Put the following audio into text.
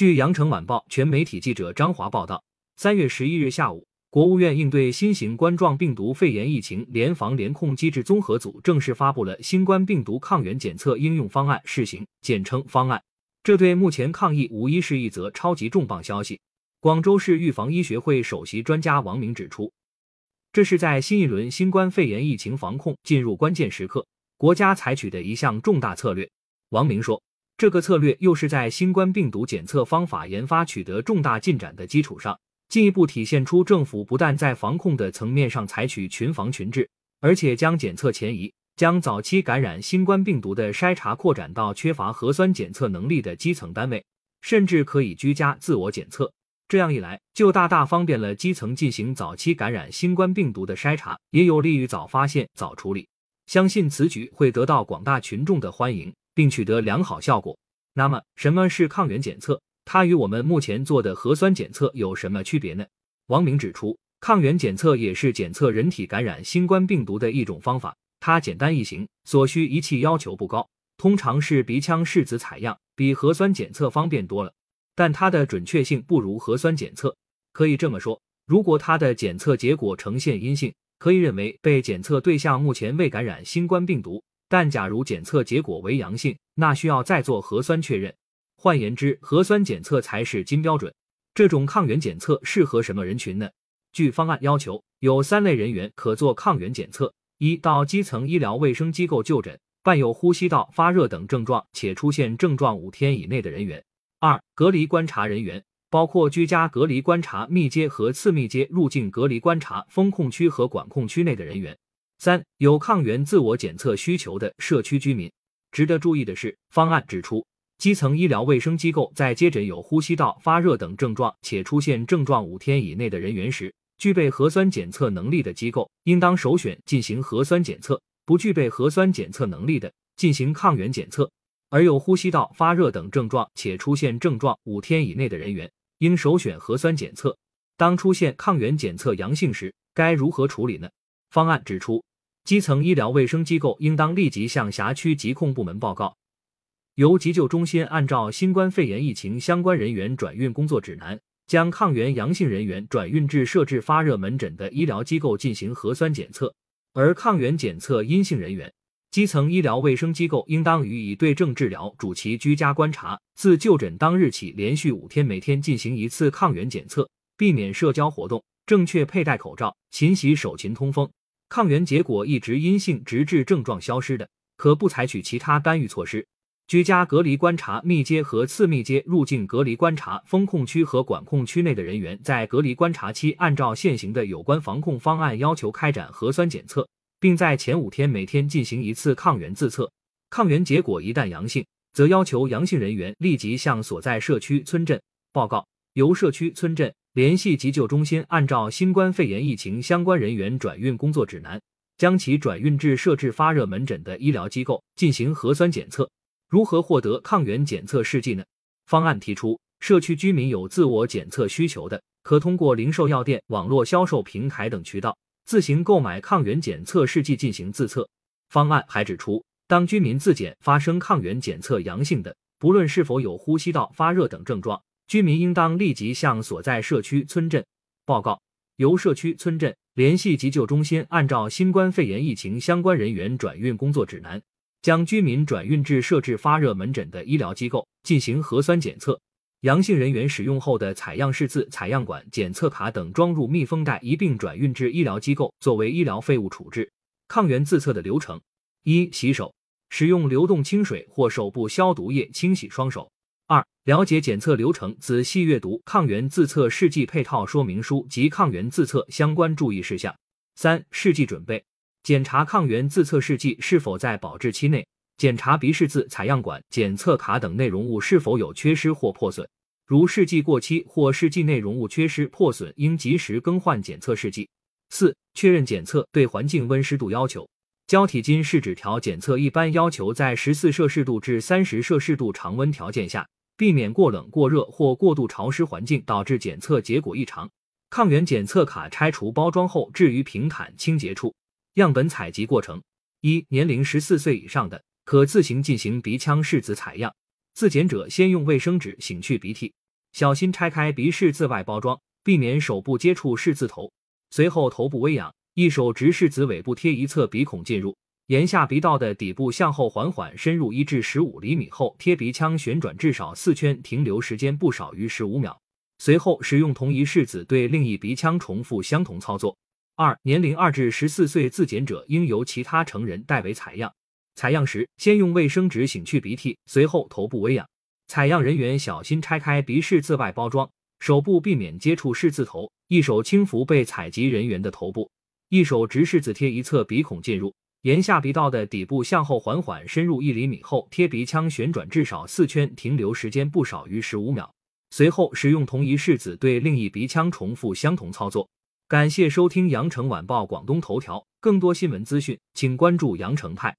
据羊城晚报全媒体记者张华报道，三月十一日下午，国务院应对新型冠状病毒肺炎疫情联防联控机制综合组正式发布了新冠病毒抗原检测应用方案试行，简称方案。这对目前抗疫无疑是一则超级重磅消息。广州市预防医学会首席专家王明指出，这是在新一轮新冠肺炎疫情防控进入关键时刻，国家采取的一项重大策略。王明说，这个策略又是在新冠病毒检测方法研发取得重大进展的基础上，进一步体现出政府不但在防控的层面上采取群防群治，而且将检测前移，将早期感染新冠病毒的筛查扩展到缺乏核酸检测能力的基层单位，甚至可以居家自我检测。这样一来，就大大方便了基层进行早期感染新冠病毒的筛查，也有利于早发现、早处理。相信此举会得到广大群众的欢迎，并取得良好效果。那么，什么是抗原检测？它与我们目前做的核酸检测有什么区别呢？王明指出，抗原检测也是检测人体感染新冠病毒的一种方法，它简单易行，所需仪器要求不高，通常是鼻腔拭子采样，比核酸检测方便多了。但它的准确性不如核酸检测。可以这么说，如果它的检测结果呈现阴性，可以认为被检测对象目前未感染新冠病毒；但假如检测结果为阳性，那需要再做核酸确认。换言之，核酸检测才是金标准。这种抗原检测适合什么人群呢？据方案要求，有三类人员可做抗原检测：一到基层医疗卫生机构就诊，伴有呼吸道发热等症状且出现症状五天以内的人员。二、隔离观察人员包括居家隔离观察密接和次密接入境隔离观察封控区和管控区内的人员。三、有抗原自我检测需求的社区居民。值得注意的是，方案指出，基层医疗卫生机构在接诊有呼吸道发热等症状且出现症状五天以内的人员时，具备核酸检测能力的机构应当首选进行核酸检测；不具备核酸检测能力的，进行抗原检测。而有呼吸道发热等症状且出现症状五天以内的人员，应首选核酸检测。当出现抗原检测阳性时，该如何处理呢？方案指出，基层医疗卫生机构应当立即向辖区疾控部门报告，由急救中心按照新冠肺炎疫情相关人员转运工作指南，将抗原阳性人员转运至设置发热门诊的医疗机构进行核酸检测，而抗原检测阴性人员。基层医疗卫生机构应当予以对症治疗，主其居家观察。自就诊当日起，连续五天每天进行一次抗原检测，避免社交活动，正确佩戴口罩，勤洗手，勤通风。抗原结果一直阴性，直至症状消失的，可不采取其他干预措施。居家隔离观察密接和次密接入境隔离观察封控区和管控区内的人员，在隔离观察期，按照现行的有关防控方案要求开展核酸检测。并在前五天每天进行一次抗原自测，抗原结果一旦阳性，则要求阳性人员立即向所在社区村镇报告，由社区村镇联系急救中心，按照新冠肺炎疫情相关人员转运工作指南，将其转运至设置发热门诊的医疗机构进行核酸检测。如何获得抗原检测试剂呢？方案提出，社区居民有自我检测需求的，可通过零售药店、网络销售平台等渠道。自行购买抗原检测试剂进行自测。方案还指出，当居民自检发生抗原检测阳性的，不论是否有呼吸道发热等症状，居民应当立即向所在社区村镇报告，由社区村镇联系急救中心，按照新冠肺炎疫情相关人员转运工作指南，将居民转运至设置发热门诊的医疗机构进行核酸检测。阳性人员使用后的采样试字、采样管、检测卡等装入密封袋，一并转运至医疗机构作为医疗废物处置。抗原自测的流程：一、洗手，使用流动清水或手部消毒液清洗双手。了解检测流程，仔细阅读抗原自测试剂配套说明书及抗原自测相关注意事项。三、试剂准备，检查抗原自测试剂是否在保质期内。检查鼻试字、采样管、检测卡等内容物是否有缺失或破损，如试剂过期或试剂内容物缺失破损，应及时更换检测试剂。四、确认检测对环境温湿度要求，胶体金试纸条检测一般要求在十四摄氏度至三十摄氏度常温条件下，避免过冷、过热或过度潮湿环境导致检测结果异常。抗原检测卡拆除包装后置于平坦清洁处。样本采集过程：一、年龄十四岁以上的。可自行进行鼻腔拭子采样，自检者先用卫生纸擤去鼻涕，小心拆开鼻拭子外包装，避免手部接触拭子头。随后头部微仰，一手直拭子尾部贴一侧鼻孔进入，沿下鼻道的底部向后缓缓深入一至十五厘米后，贴鼻腔旋转至少四圈，停留时间不少于十五秒。随后使用同一拭子对另一鼻腔重复相同操作。二、年龄二至十四岁自检者应由其他成人代为采样。采样时，先用卫生纸擤去鼻涕，随后头部微仰。采样人员小心拆开鼻拭子外包装，手部避免接触拭子头，一手轻抚被采集人员的头部，一手直拭子贴一侧鼻孔进入，沿下鼻道的底部向后缓缓深入一厘米后，贴鼻腔旋转至少四圈，停留时间不少于十五秒。随后使用同一拭子对另一鼻腔重复相同操作。感谢收听羊城晚报广东头条，更多新闻资讯，请关注羊城派。